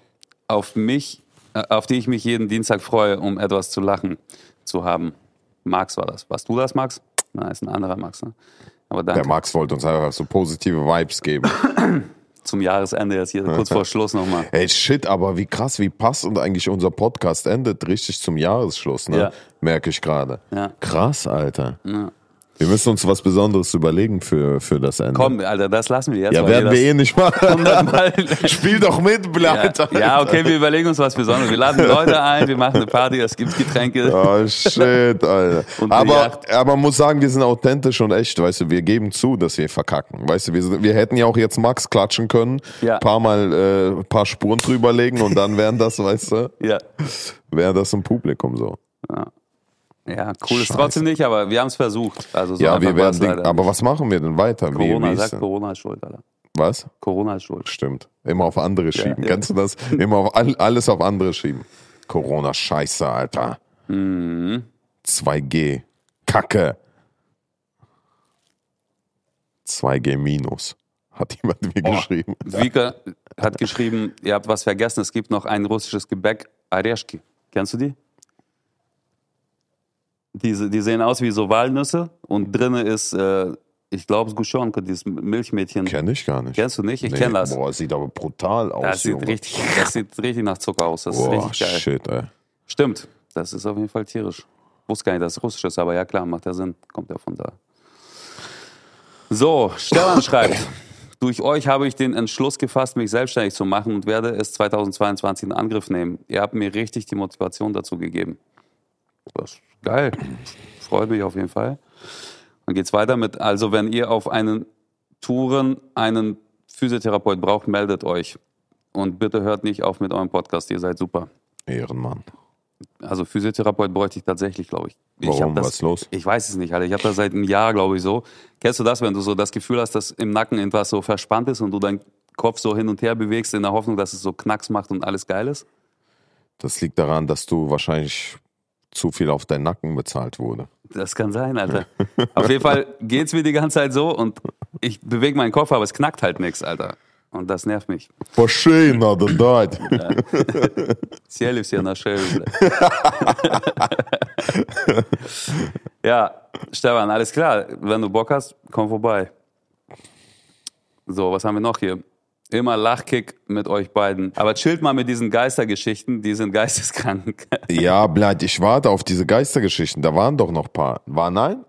auf mich, äh, auf die ich mich jeden Dienstag freue, um etwas zu lachen zu haben. Max war das. Warst du das, Max? Nein, ist ein anderer Max. Ne? Aber danke. Der Max wollte uns einfach so positive Vibes geben. Zum Jahresende jetzt hier kurz vor Schluss nochmal. Ey, shit, aber wie krass, wie passend eigentlich unser Podcast endet, richtig zum Jahresschluss, ne? Ja. Merke ich gerade. Ja. Krass, Alter. Wir müssen uns was Besonderes überlegen für, für das Ende. Komm, Alter, das lassen wir jetzt. ja, werden wir eh nicht machen. Spiel doch mit, bleibt. Ja, ja, okay, wir überlegen uns was Besonderes. Wir laden Leute ein, wir machen eine Party, es gibt Getränke. Oh shit, Alter. Aber, aber man muss sagen, wir sind authentisch und echt, weißt du, wir geben zu, dass wir verkacken. Weißt du, wir, wir hätten ja auch jetzt Max klatschen können, Ja. paar Mal äh, paar Spuren drüberlegen und dann wären das, weißt du, Ja. wäre das im Publikum so. Ja, cool ist trotzdem nicht, aber wir haben es versucht. Also so ja, wir werden Ding, aber was machen wir denn weiter? Corona, wie sagt? Corona ist schuld, Alter. Was? Corona ist schuld. Stimmt. Immer auf andere schieben. ja. Kennst du das? Immer auf all, alles auf andere schieben. Corona Scheiße, Alter. Mhm. 2G. Kacke. 2G minus. Hat jemand mir geschrieben. Vika hat geschrieben, ihr habt was vergessen, es gibt noch ein russisches Gebäck, Areshki. Kennst du die? Diese, die sehen aus wie so Walnüsse und drinnen ist, äh, ich glaube, Guschonka, dieses Milchmädchen. Kenn ich gar nicht. Kennst du nicht? Ich Nee, kenn das. Boah, sieht aber brutal aus. Das sieht, richtig, das sieht richtig nach Zucker aus. Das ist Boah, richtig geil. shit, ey. Stimmt, das ist auf jeden Fall tierisch. Wusste gar nicht, dass es russisch ist, aber ja klar, macht ja Sinn. Kommt ja von da. So, Stefan schreibt, durch euch habe ich den Entschluss gefasst, mich selbstständig zu machen und werde es 2022 in Angriff nehmen. Ihr habt mir richtig die Motivation dazu gegeben. Das ist geil. Freut mich auf jeden Fall. Dann geht's weiter mit, also wenn ihr auf einen Touren einen Physiotherapeut braucht, meldet euch. Und bitte hört nicht auf mit eurem Podcast, ihr seid super. Ehrenmann. Also Physiotherapeut bräuchte ich tatsächlich, glaube ich. ich Warum? hab das, Was ist los? Ich weiß es nicht, Alter. Ich habe das seit einem Jahr, glaube ich, so. Kennst du das, wenn du so das Gefühl hast, dass im Nacken etwas so verspannt ist und du deinen Kopf so hin und her bewegst in der Hoffnung, dass es so Knacks macht und alles geil ist? Das liegt daran, dass du wahrscheinlich zu viel auf deinen Nacken bezahlt wurde. Das kann sein, Alter. Auf jeden Fall geht's mir die ganze Zeit so und ich bewege meinen Kopf, aber es knackt halt nichts, Alter. Und das nervt mich. Пошли надо дать. Сели все на шею. бля. ja, Stefan, alles klar. Wenn du Bock hast, komm vorbei. So, was haben wir noch hier? Immer Lachkick mit euch beiden. Aber chillt mal mit diesen Geistergeschichten, die sind geisteskrank. Ja, blöd, ich warte auf diese Geistergeschichten. Da waren doch noch ein paar. War nein?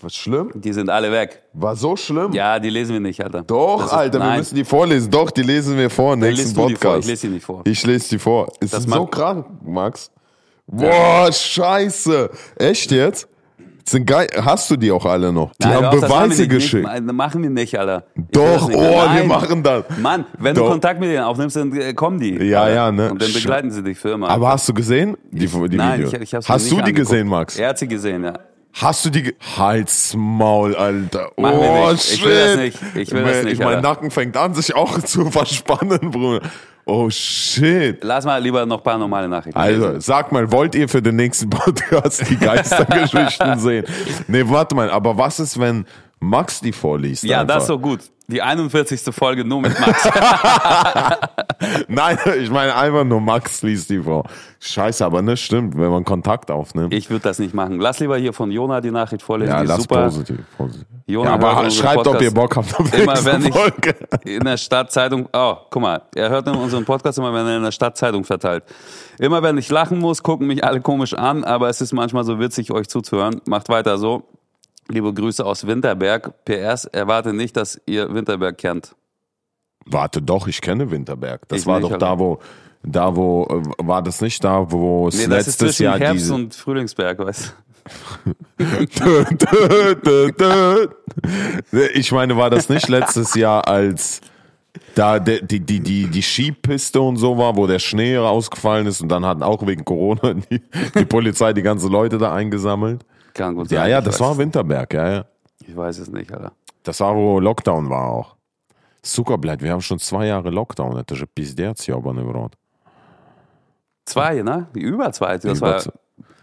Was schlimm? Die sind alle weg. War so schlimm? Ja, die lesen wir nicht, Alter. Doch, ist- Alter, wir nein, müssen die vorlesen. Doch, die lesen wir vor nächsten die vor, Podcast. ich lese die nicht vor. Ich lese die vor. Ist Das so krank, Max? Boah, scheiße. Echt jetzt? Sind geil. Hast du die auch alle noch? Die Nein, haben wir Beweise nicht, geschickt. Nicht, machen wir nicht, Alter. Ich Doch, nicht. oh, wir Nein. machen das. Mann, wenn Doch. du Kontakt mit denen aufnimmst, dann äh, kommen die. Ja, Alter. ja, ne? Und dann begleiten sie dich für immer. Aber hast du gesehen? Die, die Nein, Videos? ich, ich hab's Hast du die angeguckt. gesehen, Max? Er hat sie gesehen, ja. Hast du die. Ge Halt's Maul, Alter. Wir oh, nicht. shit. Ich will das nicht. Ich will das nicht, Mein Alter. Nacken fängt an, sich auch zu verspannen, Bruder. Oh, shit. Lass mal lieber noch ein paar normale Nachrichten. Also, sag mal, wollt ihr für den nächsten Podcast die Geistergeschichten sehen? Nee, warte mal, aber was ist, wenn Max die vorliest? ja, einfach? das ist so gut. Die 41. Folge nur mit Max. Nein, ich meine einfach nur Max liest die vor. Scheiße, aber ne, stimmt, wenn man Kontakt aufnimmt. Ich würde das nicht machen. Lass lieber hier von Jona die Nachricht vorlesen. ja, die lass super. positiv. positiv. Jona ja, aber schreibt, ob Podcast ihr Bock habt auf Immer nächste wenn ich Folge. in der Stadtzeitung, oh, guck mal, er hört in unseren Podcast immer, wenn er in der Stadtzeitung verteilt. Immer wenn ich lachen muss, gucken mich alle komisch an, aber es ist manchmal so witzig, euch zuzuhören. Macht weiter so. Liebe Grüße aus Winterberg. PS, erwarte nicht, dass ihr Winterberg kennt. Warte doch, ich kenne Winterberg. Das Ich war nicht, doch da, wo Da wo, äh, war das nicht da, wo es Nee, das ist letztes zwischen Jahr Herbst diese... und Frühlingsberg, weißt Ich meine, war das nicht letztes Jahr, als da die, die, die, die Skipiste und so war, wo der Schnee rausgefallen ist und dann hatten auch wegen Corona die, die Polizei die ganzen Leute da eingesammelt? du? Kann gut sein. Ja, ja, ich das weiß, war Winterberg, ja, ja. Ich weiß es nicht, Alter. Das war, wo Lockdown war auch. Сука, блядь, wir haben schon zwei Jahre Lockdown. Это же пиздец, ебаный в рот. Zwei, ne? Über zwei. Das Über war zwei.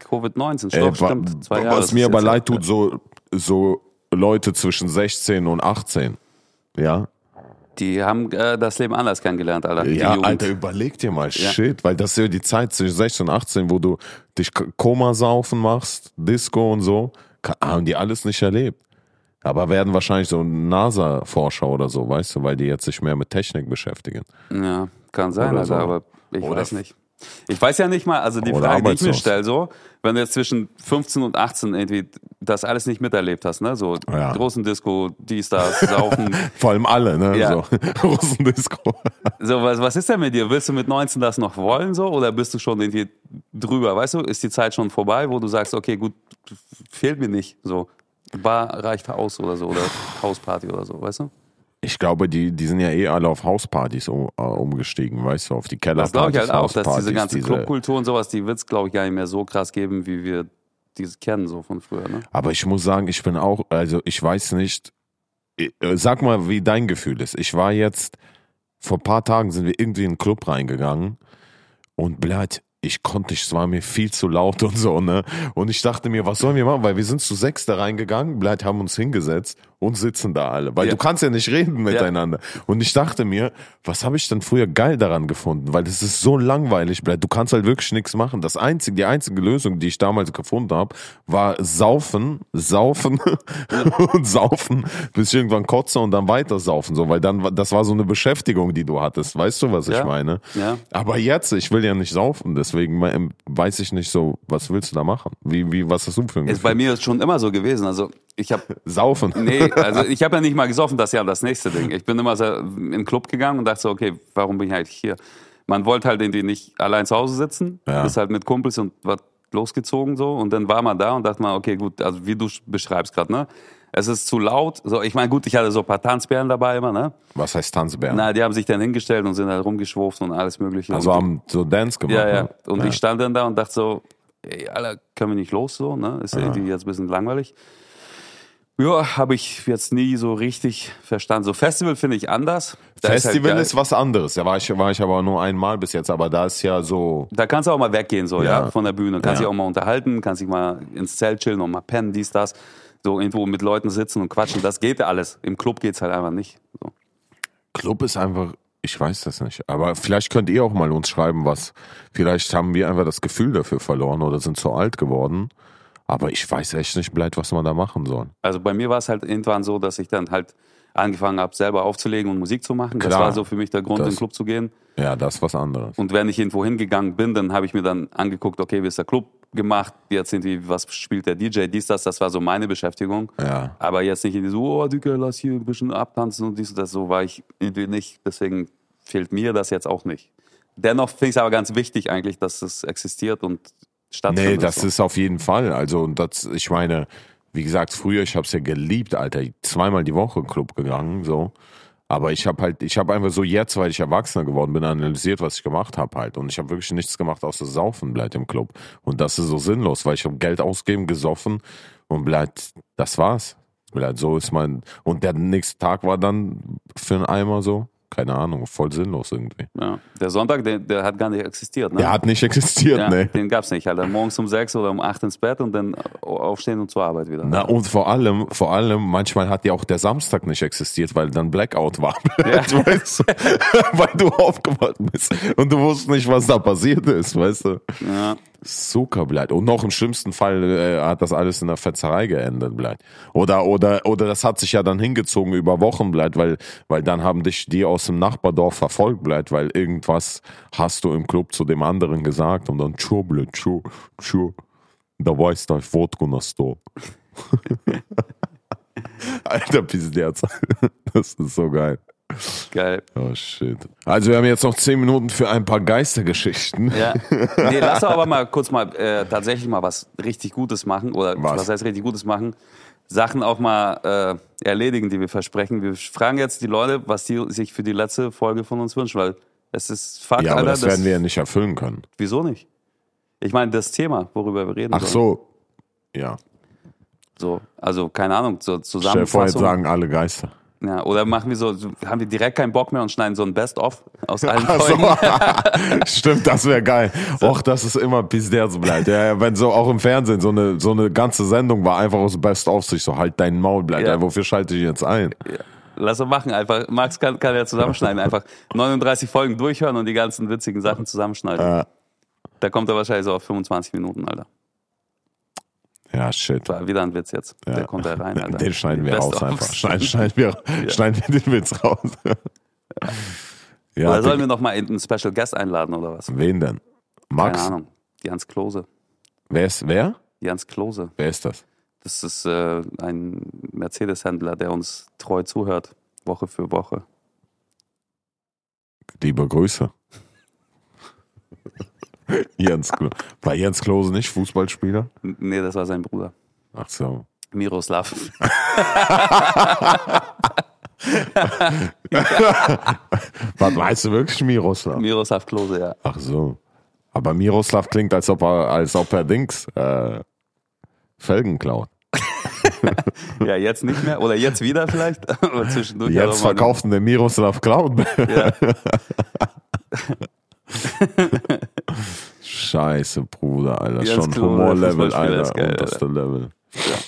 Covid-19. Ey, Stopp, wa- stimmt. Zwei Jahre. was das mir ist aber jetzt- leid tut, so, so Leute zwischen 16 und 18. Ja? die haben äh, das Leben anders kennengelernt, Alter. Ja. Alter, überleg dir mal, shit, weil das ist ja die Zeit zwischen 16 und 18, wo du dich Komasaufen machst, Disco und so, haben die alles nicht erlebt. Aber werden wahrscheinlich so NASA-Forscher oder so, weißt du, weil die jetzt sich mehr mit Technik beschäftigen. Ja, kann sein, Oder Alter, so. aber ich Oder weiß nicht. Ich weiß ja nicht mal, also die Oder Frage, die ich mir stelle, so, wenn du jetzt zwischen 15 und 18 irgendwie das alles nicht miterlebt hast, ne, so Ja. großen Disco, dies, das, Saufen, Vor allem alle, ne? Ja. So, Russendisco. so, was, was ist denn mit dir? Willst du mit 19 das noch wollen, so, oder bist du schon irgendwie drüber, weißt du, ist die Zeit schon vorbei, wo du sagst, okay, gut, fehlt mir nicht, so, Bar reicht aus oder so, oder Hausparty oder so, weißt du? Ich glaube, die, die sind ja eh alle auf Hauspartys um, äh, umgestiegen, weißt du, auf die Das glaube Kellerpartys, ich halt auch, dass diese ganze Clubkultur und sowas, die wird es, glaube ich, gar nicht mehr so krass geben, wie wir diese kennen, so von früher, ne? Aber ich muss sagen, ich bin auch, also ich weiß nicht, äh, sag mal, wie dein Gefühl ist. Ich war jetzt, vor ein paar Tagen sind wir irgendwie in einen Club reingegangen und blöd, ich konnte nicht, es war mir viel zu laut und so, ne? Und ich dachte mir, was sollen wir machen? Weil wir sind zu sechs da reingegangen, blöd, haben uns hingesetzt und sitzen da alle. Weil Ja. du kannst ja nicht reden miteinander. Und ich dachte mir, was habe ich denn früher geil daran gefunden? Weil das ist so langweilig. Du kannst halt wirklich nichts machen. Das einzige, die einzige Lösung, die ich damals gefunden habe, war saufen, saufen und saufen, bis ich irgendwann kotze und dann weiter saufen. So, weil dann, das war so eine Beschäftigung, die du hattest. Weißt du, was ich Ja. meine? Ja. Aber jetzt, ich will ja nicht saufen, deswegen me- weiß ich nicht so, was willst du da machen? Wie, wie, was hast du für ein Ist bei Gefühl? mir schon immer so gewesen. Also ich habe Saufen. nee, also ich habe ja nicht mal gesoffen, das ist ja das nächste Ding. Ich bin immer so in den Club gegangen und dachte so, okay, warum bin ich eigentlich hier? Man wollte halt irgendwie nicht allein zu Hause sitzen, Ja. ist halt mit Kumpels und was losgezogen so und dann war man da und dachte man, okay, gut, also wie du beschreibst gerade, ne? Es ist zu laut. So, ich meine, gut, ich hatte so ein paar Tanzbären dabei immer, ne? Was heißt Tanzbär? Na, die haben sich dann hingestellt und sind halt rumgeschwurft und alles mögliche. also und haben so Dance gemacht. ja, ja. ne? Und ja. ich stand dann da und dachte so, ey, Alter, können wir nicht los so, ne? Ist irgendwie jetzt ein bisschen langweilig. Ja, habe ich jetzt nie so richtig verstanden. So Festival finde ich anders. Da Festival halt ist, was anderes. Da war ich, war ich aber nur einmal bis jetzt, aber da ist ja so. Da kannst du auch mal weggehen, so, ja, Ja. von der Bühne. Kannst Ja. dich auch mal unterhalten, kannst dich mal ins Zelt chillen und mal pennen, dies, das. So irgendwo mit Leuten sitzen und quatschen. Das geht ja alles. Im Club geht's halt einfach nicht. So. Club ist einfach, ich weiß das nicht. Aber vielleicht könnt ihr auch mal uns schreiben, was. Vielleicht haben wir einfach das Gefühl dafür verloren oder sind zu alt geworden. Aber ich weiß echt nicht, bleibt, was man da machen soll. Also bei mir war es halt irgendwann so, dass ich dann halt angefangen habe, selber aufzulegen und Musik zu machen. Das Klar. war so für mich der Grund, Das- in den Club zu gehen. Ja, das ist was anderes. Und wenn ich irgendwo hingegangen bin, dann habe ich mir dann angeguckt, okay, wie ist der Club gemacht, jetzt irgendwie, was spielt der DJ, dies, das, das war so meine Beschäftigung. Ja. Aber jetzt nicht irgendwie so, oh, Digga, lass hier ein bisschen abtanzen und dies und das, so war ich irgendwie nicht. Deswegen fehlt mir das jetzt auch nicht. Dennoch finde ich es aber ganz wichtig eigentlich, dass es existiert und stattfindet. Nee, das so. ist auf jeden Fall. Also, und das, ich meine, wie gesagt, früher, ich habe es ja geliebt, Alter. Zweimal die Woche im Club gegangen, so. Aber ich habe halt, ich habe einfach so jetzt, weil ich Erwachsener geworden bin, analysiert, was ich gemacht habe halt. Und ich habe wirklich nichts gemacht, außer saufen bleibt im Club. Und das ist so sinnlos, weil ich habe Geld ausgeben, gesoffen und bleibt, das war's. Bleibt, so ist mein, und der nächste Tag war dann für einen Eimer so, keine Ahnung, voll sinnlos irgendwie. Ja. Der Sonntag, der, der hat gar nicht existiert. Ne? Der hat nicht existiert, ja, ne. Den gab's nicht. Halt dann morgens um sechs oder um acht ins Bett und dann aufstehen und zur Arbeit wieder. Na, und vor allem, vor allem, manchmal hat ja auch der Samstag nicht existiert, weil dann Blackout war. weißt du? weil du aufgewacht bist und du wusstest nicht, was da passiert ist, weißt du? Ja. Zucker bleibt. Und noch im schlimmsten Fall äh, hat das alles in der Fetzerei geendet bleibt. Oder, oder, oder das hat sich ja dann hingezogen über Wochen bleibt, weil, weil dann haben dich die aus dem Nachbardorf verfolgt bleibt, weil irgendwas hast du im Club zu dem anderen gesagt und dann tschu, blöd, tschu, tschu. Da weiß da Wodka na. Alter Pizderz. Das ist so geil. Geil. Oh shit. Also wir haben jetzt noch zehn Minuten für ein paar Geistergeschichten. Ja. Nee, lass doch aber mal kurz mal äh, tatsächlich mal was richtig Gutes machen. Oder Was? was, heißt richtig Gutes machen? Sachen auch mal äh, erledigen, die wir versprechen. Wir fragen jetzt die Leute, was die sich für die letzte Folge von uns wünschen, weil es ist Fakt, Ja, aber Alter. das werden wir ja nicht erfüllen können. Wieso nicht? Ich meine, das Thema, worüber wir reden Ach sollen. so. Ja. so. Also, keine Ahnung, so Stell dir vor, jetzt sagen alle Geister. Ja, oder machen wir so, so, haben wir direkt keinen Bock mehr und schneiden so ein Best-of aus allen Ach so. Folgen. Stimmt, das wäre geil. Och, dass es immer bis der so bleibt. Ja, ja, wenn so auch im Fernsehen so eine, so eine ganze Sendung war, einfach aus Best of sich so, halt dein Maul bleibt. Ja. Ja. wofür schalte ich jetzt ein? Lass uns machen, einfach. Max kann, kann ja zusammenschneiden, einfach 39 Folgen durchhören und die ganzen witzigen Sachen zusammenschneiden. Ja. Da kommt er wahrscheinlich so auf 25 Minuten, Alter. Ja, shit. War wieder ein Witz jetzt. Ja. Der kommt da rein, Alter. Den schneiden wir raus einfach. Schneiden, schneiden, wir, schneiden wir den Witz raus. ja, Oder sollen wir noch mal einen Special Guest einladen oder was? wen denn? Max? Keine Ahnung. Jans Klose. Wer ist, wer? Jans Klose. Wer ist das? Das ist äh, ein Mercedes-Händler, der uns treu zuhört, Woche für Woche. Liebe Grüße. Jens Klose. War Jens Klose nicht Fußballspieler? Nee, das war sein Bruder. Ach so. Miroslav. Was weißt du wirklich Miroslav? Miroslav Klose, ja. Ach so. Aber Miroslav klingt, als ob er, als ob er Dings äh, Felgen klaut. Ja, jetzt nicht mehr. Oder jetzt wieder vielleicht. Aber zwischendurch. Jetzt mal- verkauft der Miroslav Cloud. Ja. Scheiße, Bruder, Alter. Jens Schon Humorlevel, Alter. geil, unterste Level.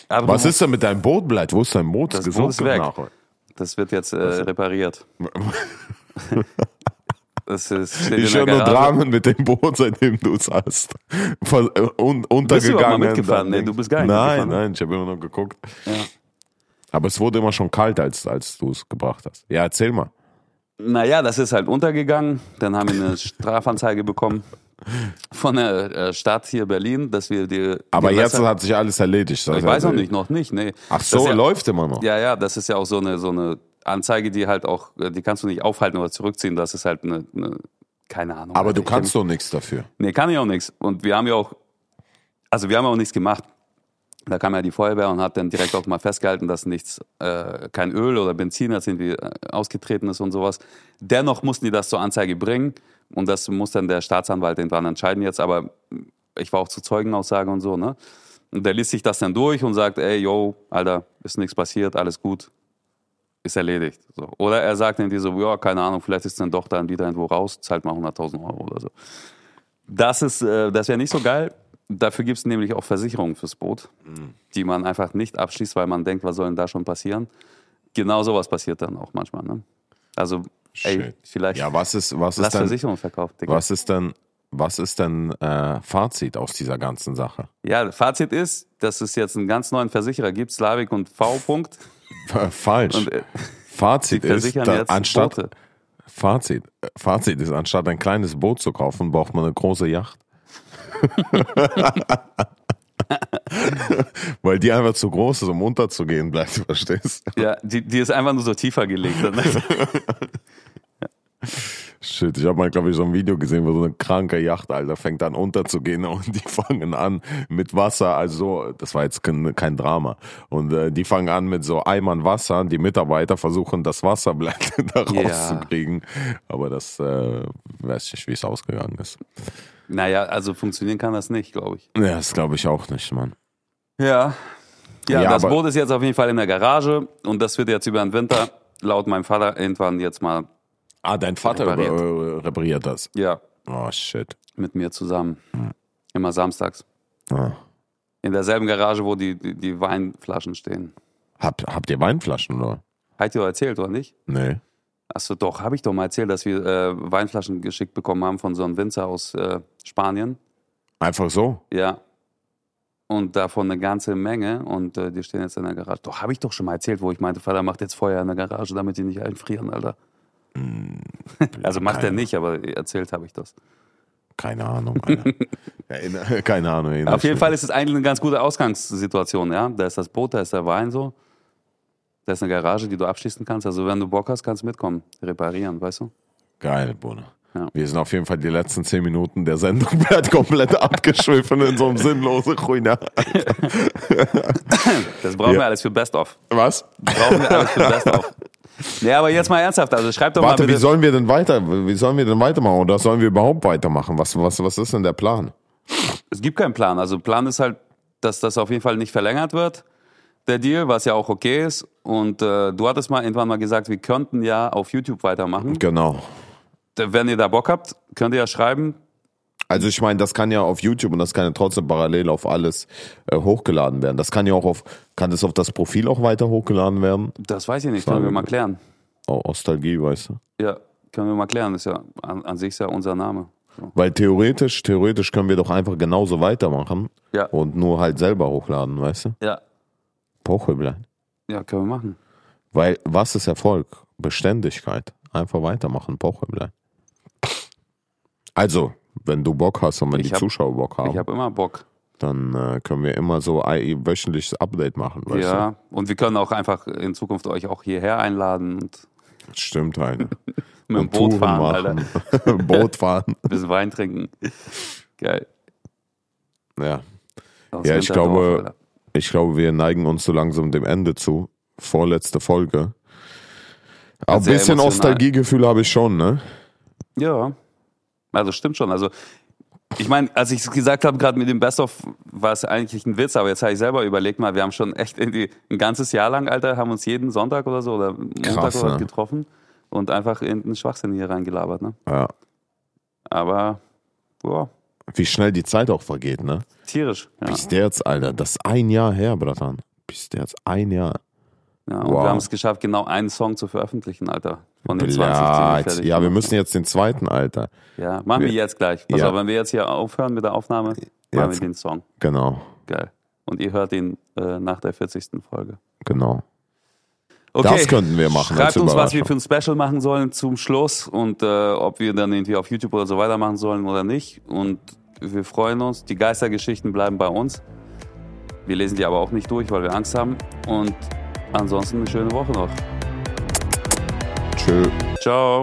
Aber Was ist denn mit deinem Boot, Bleit? Wo ist dein Boot? Das Boot ist weg. nachher. Das wird jetzt äh, repariert. Das ist, Ich höre nur. Dramen mit dem Boot, seitdem du es hast. Ver äh, un Bist du untergegangen. mitgefahren? Nee, du bist gar nicht Nein, mitgefahren. nein, ich habe immer nur geguckt. Ja. Aber es wurde immer schon kalt, als, als du es gebracht hast. Ja, erzähl mal. Naja, das ist halt untergegangen. Dann haben wir eine Strafanzeige bekommen von der äh, Stadt hier Berlin, dass wir die. Aber die jetzt Gewässer- hat sich alles erledigt. Ich weiß noch nicht, noch nicht, nee. Ach so, ja, läuft immer noch. Ja, ja, das ist ja auch so eine, so eine Anzeige, die halt auch, äh, die kannst du nicht aufhalten oder zurückziehen. Das ist halt eine, eine keine Ahnung. Aber du Ich kannst doch nichts dafür. Nee, kann ich auch nichts. Und wir haben ja auch, also wir haben auch nichts gemacht. Da kam ja die Feuerwehr und hat dann direkt auch mal festgehalten, dass nichts, äh, kein Öl oder Benzin als irgendwie äh, ausgetreten ist und sowas. Dennoch mussten die das zur Anzeige bringen und das muss dann der Staatsanwalt irgendwann entscheiden jetzt. Aber ich war auch zu Zeugenaussage und so, ne? Und der liest sich das dann durch und sagt, ey, yo, Alter, ist nichts passiert, alles gut, ist erledigt. So. Oder er sagt dann die so, ja, keine Ahnung, vielleicht ist dann doch dann wieder irgendwo raus, zahlt mal 100.000 Euro oder so. Das ist, äh, das wäre nicht so geil. Dafür gibt es nämlich auch Versicherungen fürs Boot, die man einfach nicht abschließt, weil man denkt, was soll denn da schon passieren? Genau sowas passiert dann auch manchmal. Ne? Also, ey, vielleicht Ja, was ist, was lass ist denn, Versicherung verkauft, Digga. was ist denn, was ist denn äh, Fazit aus dieser ganzen Sache? Ja, Fazit ist, dass es jetzt einen ganz neuen Versicherer gibt, Slavik und V. Punkt. Falsch. Und äh, Fazit ist, da, anstatt Boote. Fazit, äh, Fazit ist, anstatt ein kleines Boot zu kaufen, braucht man eine große Yacht. Weil die einfach zu groß ist, um unterzugehen, bleibt, verstehst du? Ja, die, die ist einfach nur so tiefer gelegt. Shit, ich habe mal, glaube ich, so ein Video gesehen, wo so eine kranke Yacht, Alter, fängt an unterzugehen und die fangen an mit Wasser, also so, das war jetzt kein, kein Drama. Und äh, die fangen an mit so Eimern Wasser, die Mitarbeiter versuchen das Wasserblatt da Ja. rauszukriegen. Aber das äh, weiß ich nicht, wie es ausgegangen ist. Naja, also funktionieren kann das nicht, glaube ich. Ja, das glaube ich auch nicht, Mann. Ja. Ja, Ja, das Boot ist jetzt auf jeden Fall in der Garage und das wird jetzt über den Winter laut meinem Vater irgendwann jetzt mal, Ah, dein Vater Repariert. repariert, das. ja, Oh, shit. mit mir zusammen. Immer samstags. Ah. In derselben Garage, wo die, die, die Weinflaschen stehen. Habt, habt ihr Weinflaschen, oder? Hat doch erzählt, oder nicht? Nee. Achso, doch, habe ich doch mal erzählt, dass wir äh, Weinflaschen geschickt bekommen haben von so einem Winzer aus äh, Spanien. Einfach so? Ja. Und davon eine ganze Menge und äh, die stehen jetzt in der Garage. Doch, habe ich doch schon mal erzählt, wo ich meinte, Vater macht jetzt Feuer in der Garage, damit die nicht einfrieren, Alter. also macht er nicht, aber erzählt habe ich das. Keine Ahnung. Keine Ahnung. Auf jeden Fall ist es eigentlich eine ganz gute Ausgangssituation, ja. Da ist das Boot, da ist der Wein so. Da ist eine Garage, die du abschließen kannst. Also wenn du Bock hast, kannst du mitkommen, reparieren, weißt du? Geil, Bruder. Ja. Wir sind auf jeden Fall die letzten zehn Minuten der Sendung wird komplett abgeschwiffen in so einem sinnlosen Ruiner. Das brauchen Ja. wir alles für Best of. Was? Brauchen wir alles für Best of. Nee, aber jetzt mal ernsthaft, also schreib doch Warte, mal wie bitte. sollen wir denn weiter, wie sollen wir denn weitermachen? Oder sollen wir überhaupt weitermachen? Was, was, was ist denn der Plan? Es gibt keinen Plan. Also Plan ist halt, dass das auf jeden Fall nicht verlängert wird, der Deal, was ja auch okay ist. Und äh, du hattest mal irgendwann mal gesagt, wir könnten ja auf YouTube weitermachen. Genau. Wenn ihr da Bock habt, könnt ihr ja schreiben. Also ich meine, das kann ja auf YouTube und das kann ja trotzdem parallel auf alles äh, hochgeladen werden. Das kann ja auch auf, kann das auf das Profil auch weiter hochgeladen werden? Das weiß ich nicht, können wir mal klären. Oh, Ostalgie, weißt du? Ja, können wir mal klären. Das ist ja an, an sich ist ja unser Name. So. Weil theoretisch, theoretisch können wir doch einfach genauso weitermachen Ja. und nur halt selber hochladen, weißt du? Ja. Pocheblein. Ja, können wir machen. Weil was ist Erfolg? Beständigkeit. Einfach weitermachen, Pocheblein. Also, wenn du Bock hast und wenn Ich die hab- Zuschauer Bock haben, Ich habe immer Bock. dann äh, können wir immer so ein wöchentliches Update machen, weißt ja. Und wir können auch einfach in Zukunft euch auch hierher einladen und du? Stimmt, halt. mit dem Boot Touren fahren, Alter. machen. Boot fahren. Ein bisschen Wein trinken. Geil. Ja. Aus Ja, ich glaube- Alter. Ich glaube, wir neigen uns so langsam dem Ende zu. Vorletzte Folge. Aber ein bisschen. Nostalgiegefühl habe ich schon, ne? Ja. Also stimmt schon. Also ich meine, als ich es gesagt habe, gerade mit dem Best-of, war es eigentlich ein Witz, aber jetzt habe ich selber überlegt mal, wir haben schon echt irgendwie ein ganzes Jahr lang, Alter, haben uns jeden Sonntag oder so oder Montag Krass, oder ne? getroffen und einfach irgendeinen Schwachsinn hier reingelabert, ne? Ja. Aber, boah, Wie schnell die Zeit auch vergeht, ne? tierisch. Ja. Bis der jetzt, Alter, das ist ein Jahr her, Bratan. Bis der jetzt ein Jahr. Ja, und Wow. wir haben es geschafft, genau einen Song zu veröffentlichen, Alter. Von den 20, wir Blöd. fertig Ja, wir müssen jetzt den zweiten, Alter. Ja, machen wir Wir- jetzt gleich. Pass Ja. auf, wenn wir jetzt hier aufhören mit der Aufnahme, machen wir Jetzt. den Song. Genau, Geil. Und ihr hört ihn äh, nach der 40. Folge. genau. Okay. Das könnten wir machen Schreibt uns, was wir für ein Special machen sollen zum Schluss und äh, ob wir dann irgendwie auf YouTube oder so weitermachen sollen oder nicht. Und wir freuen uns. Die Geistergeschichten bleiben bei uns. Wir lesen die aber auch nicht durch, weil wir Angst haben. Und ansonsten eine schöne Woche noch. Tschö. Ciao.